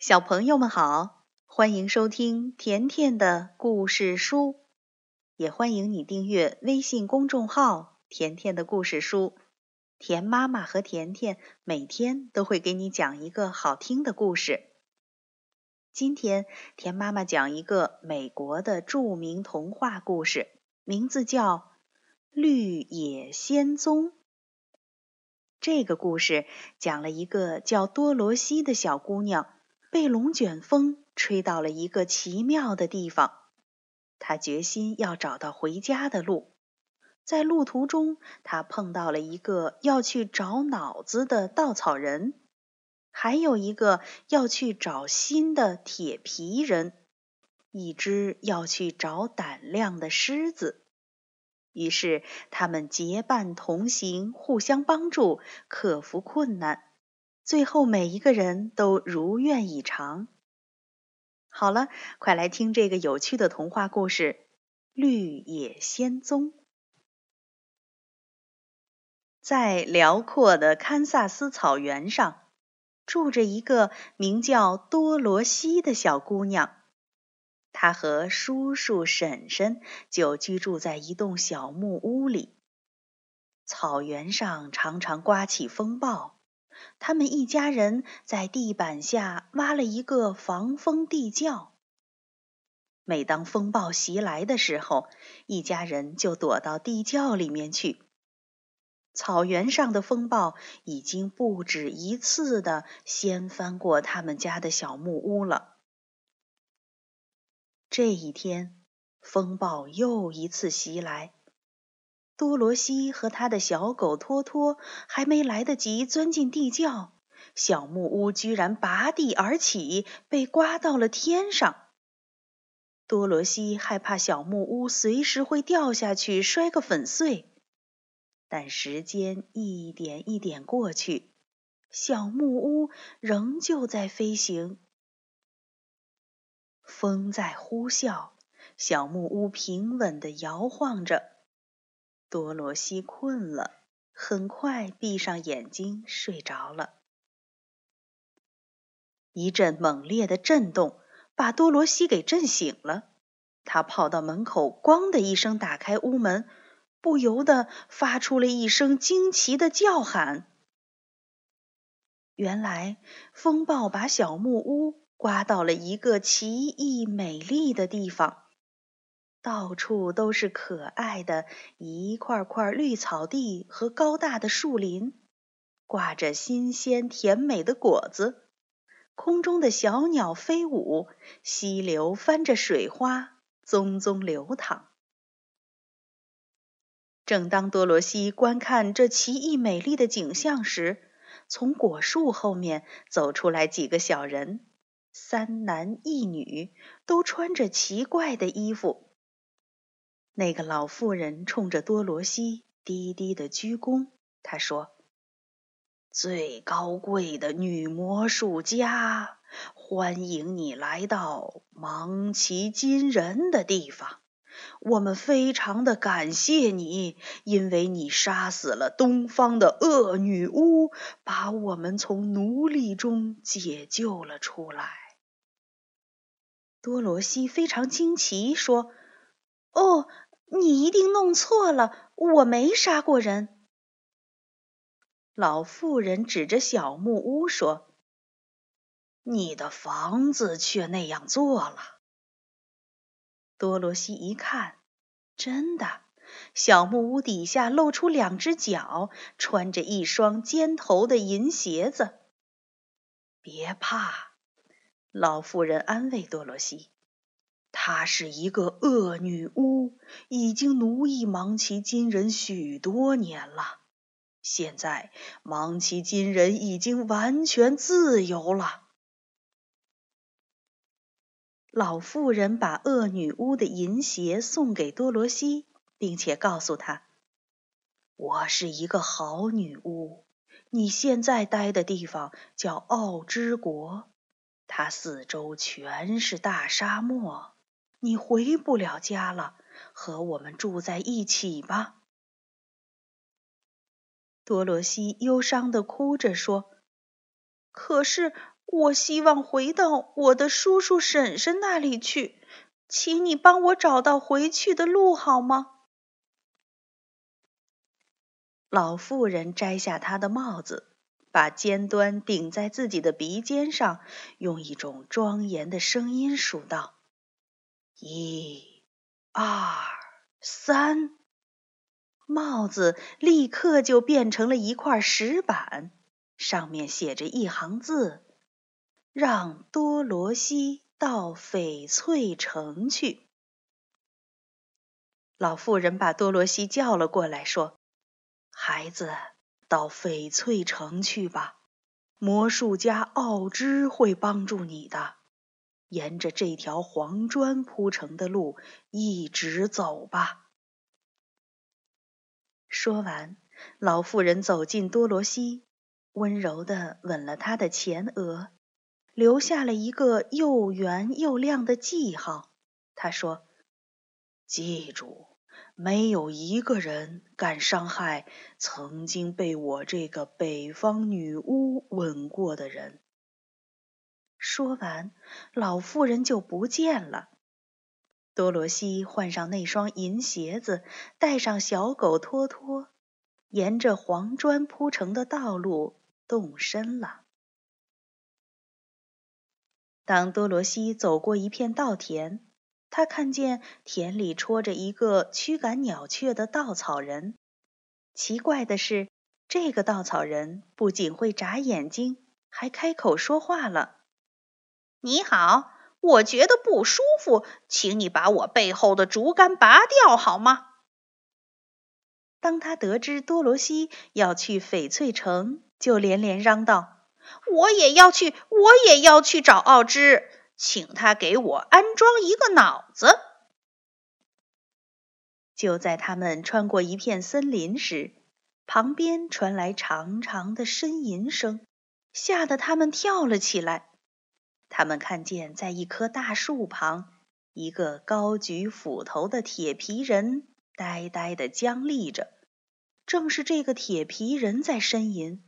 小朋友们好，欢迎收听甜甜的故事书，也欢迎你订阅微信公众号“甜甜的故事书”。甜妈妈和甜甜每天都会给你讲一个好听的故事。今天，甜妈妈讲一个美国的著名童话故事，名字叫《绿野仙踪》。这个故事讲了一个叫多罗西的小姑娘。被龙卷风吹到了一个奇妙的地方，他决心要找到回家的路。在路途中，他碰到了一个要去找脑子的稻草人，还有一个要去找心的铁皮人，一只要去找胆量的狮子。于是，他们结伴同行，互相帮助，克服困难。最后，每一个人都如愿以偿。好了，快来听这个有趣的童话故事《绿野仙踪》。在辽阔的堪萨斯草原上，住着一个名叫多罗西的小姑娘。她和叔叔婶婶就居住在一栋小木屋里。草原上常常刮起风暴。他们一家人在地板下挖了一个防风地窖。每当风暴袭来的时候，一家人就躲到地窖里面去。草原上的风暴已经不止一次的掀翻过他们家的小木屋了。这一天，风暴又一次袭来。多罗西和他的小狗托托还没来得及钻进地窖，小木屋居然拔地而起，被刮到了天上。多罗西害怕小木屋随时会掉下去，摔个粉碎。但时间一点一点过去，小木屋仍旧在飞行。风在呼啸，小木屋平稳地摇晃着。多罗西困了，很快闭上眼睛睡着了。一阵猛烈的震动把多罗西给震醒了，他跑到门口，咣的一声打开屋门，不由得发出了一声惊奇的叫喊。原来风暴把小木屋刮到了一个奇异美丽的地方。到处都是可爱的一块块绿草地和高大的树林，挂着新鲜甜美的果子。空中的小鸟飞舞，溪流翻着水花，淙淙流淌。正当多罗西观看这奇异美丽的景象时，从果树后面走出来几个小人，三男一女，都穿着奇怪的衣服。那个老妇人冲着多罗西低低的鞠躬，她说：“最高贵的女魔术家，欢迎你来到芒奇金人的地方。我们非常的感谢你，因为你杀死了东方的恶女巫，把我们从奴隶中解救了出来。”多罗西非常惊奇，说：“哦。”你一定弄错了，我没杀过人。老妇人指着小木屋说：“你的房子却那样做了。”多罗西一看，真的，小木屋底下露出两只脚，穿着一双尖头的银鞋子。别怕，老妇人安慰多罗西。她是一个恶女巫，已经奴役芒奇金人许多年了。现在芒奇金人已经完全自由了。老妇人把恶女巫的银鞋送给多罗西，并且告诉他：“我是一个好女巫。你现在待的地方叫奥之国，它四周全是大沙漠。”你回不了家了，和我们住在一起吧。多罗西忧伤的哭着说：“可是我希望回到我的叔叔婶婶那里去，请你帮我找到回去的路好吗？”老妇人摘下她的帽子，把尖端顶在自己的鼻尖上，用一种庄严的声音数道：“一、二、三。”帽子立刻就变成了一块石板，上面写着一行字：“让多罗西到翡翠城去。”老妇人把多罗西叫了过来，说：“孩子，到翡翠城去吧，魔术家奥芝会帮助你的。沿着这条黄砖铺成的路一直走吧。”说完，老妇人走进多罗西，温柔地吻了她的前额，留下了一个又圆又亮的记号。她说：“记住，没有一个人敢伤害曾经被我这个北方女巫吻过的人。”说完，老妇人就不见了。多罗西换上那双银鞋子，带上小狗托托，沿着黄砖铺成的道路动身了。当多罗西走过一片稻田，他看见田里戳着一个驱赶鸟雀的稻草人。奇怪的是，这个稻草人不仅会眨眼睛，还开口说话了：“你好。”我觉得不舒服，请你把我背后的竹竿拔掉好吗？当他得知多罗西要去翡翠城，就连连嚷道：“我也要去，我也要去找奥芝，请他给我安装一个脑子。”就在他们穿过一片森林时，旁边传来长长的呻吟声，吓得他们跳了起来。他们看见，在一棵大树旁，一个高举斧头的铁皮人呆呆地僵立着。正是这个铁皮人在呻吟：“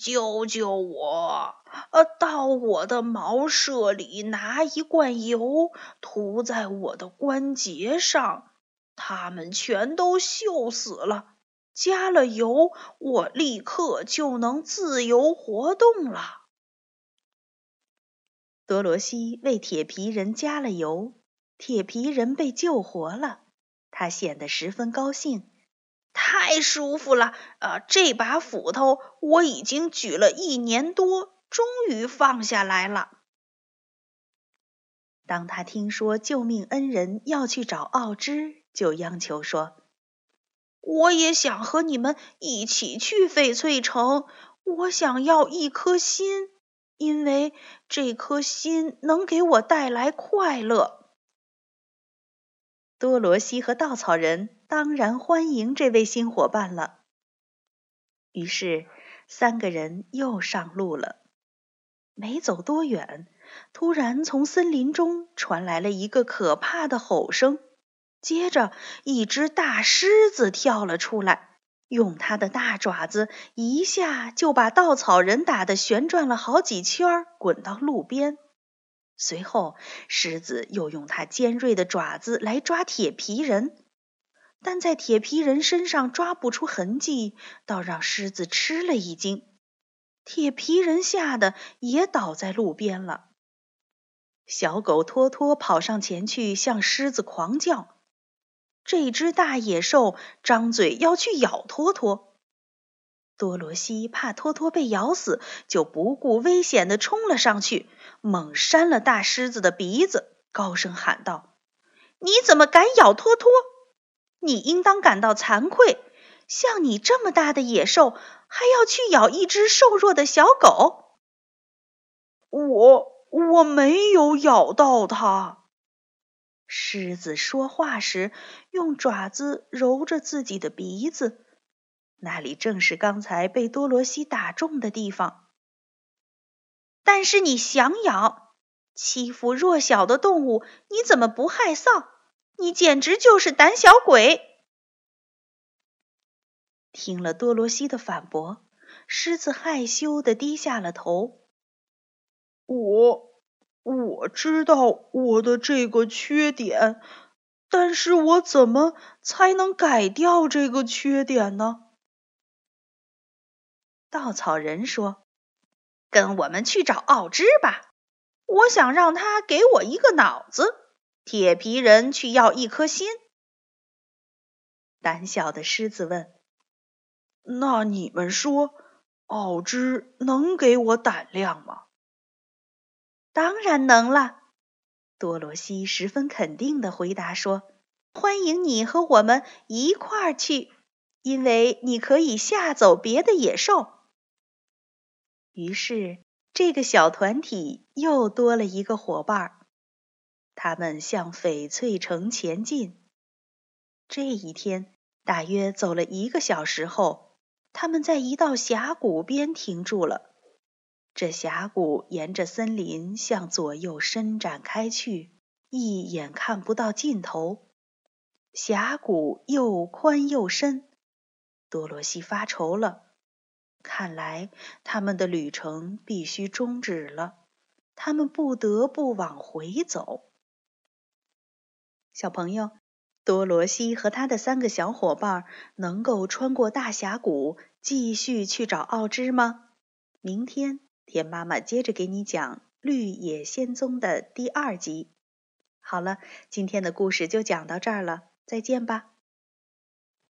救救我！呃，到我的茅舍里拿一罐油，涂在我的关节上，它们全都锈死了。加了油，我立刻就能自由活动了。”多罗西为铁皮人加了油，铁皮人被救活了。他显得十分高兴，太舒服了！啊，这把斧头我已经举了一年多，终于放下来了。当他听说救命恩人要去找奥芝，就央求说：“我也想和你们一起去翡翠城，我想要一颗心。”因为这颗心能给我带来快乐。多罗西和稻草人当然欢迎这位新伙伴了。于是，三个人又上路了。没走多远，突然从森林中传来了一个可怕的吼声，接着一只大狮子跳了出来。用它的大爪子一下就把稻草人打得旋转了好几圈，滚到路边。随后，狮子又用它尖锐的爪子来抓铁皮人，但在铁皮人身上抓不出痕迹，倒让狮子吃了一惊。铁皮人吓得也倒在路边了。小狗托托跑上前去，向狮子狂叫。这只大野兽张嘴要去咬托托，多罗西怕托托被咬死，就不顾危险的冲了上去，猛扇了大狮子的鼻子，高声喊道：“你怎么敢咬托托？你应当感到惭愧，像你这么大的野兽，还要去咬一只瘦弱的小狗。”我我没有咬到它。狮子说话时，用爪子揉着自己的鼻子，那里正是刚才被多罗西打中的地方。但是你想咬，欺负弱小的动物，你怎么不害臊？你简直就是胆小鬼！听了多罗西的反驳，狮子害羞的低下了头。我我知道我的这个缺点，但是我怎么才能改掉这个缺点呢？稻草人说：“跟我们去找奥芝吧，我想让他给我一个脑子。铁皮人去要一颗心。”胆小的狮子问：“那你们说，奥芝能给我胆量吗？”“当然能了。”多罗西十分肯定的回答说：“欢迎你和我们一块儿去，因为你可以吓走别的野兽。”于是，这个小团体又多了一个伙伴。他们向翡翠城前进。这一天，大约走了一个小时后，他们在一道峡谷边停住了。这峡谷沿着森林向左右伸展开去，一眼看不到尽头。峡谷又宽又深，多罗西发愁了。看来他们的旅程必须终止了，他们不得不往回走。小朋友，多罗西和他的三个小伙伴能够穿过大峡谷，继续去找奥芝吗？明天田妈妈接着给你讲《绿野仙踪》的第二集。好了，今天的故事就讲到这儿了，再见吧。